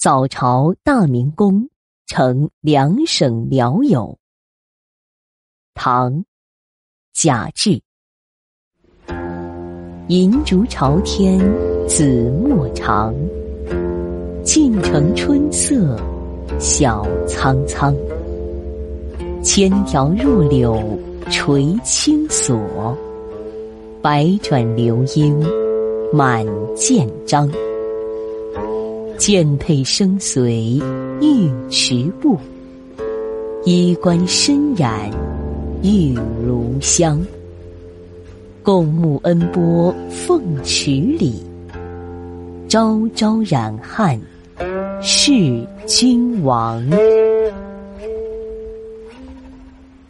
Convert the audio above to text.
早朝大明宫，成两省辽友。唐，贾至。银烛朝天紫陌长，尽城春色晓苍苍。千条弱柳垂青锁，百转流莺满剑章。剑佩生随玉池步，衣冠深染玉炉香。共沐恩波凤池里，朝朝染汉是君王。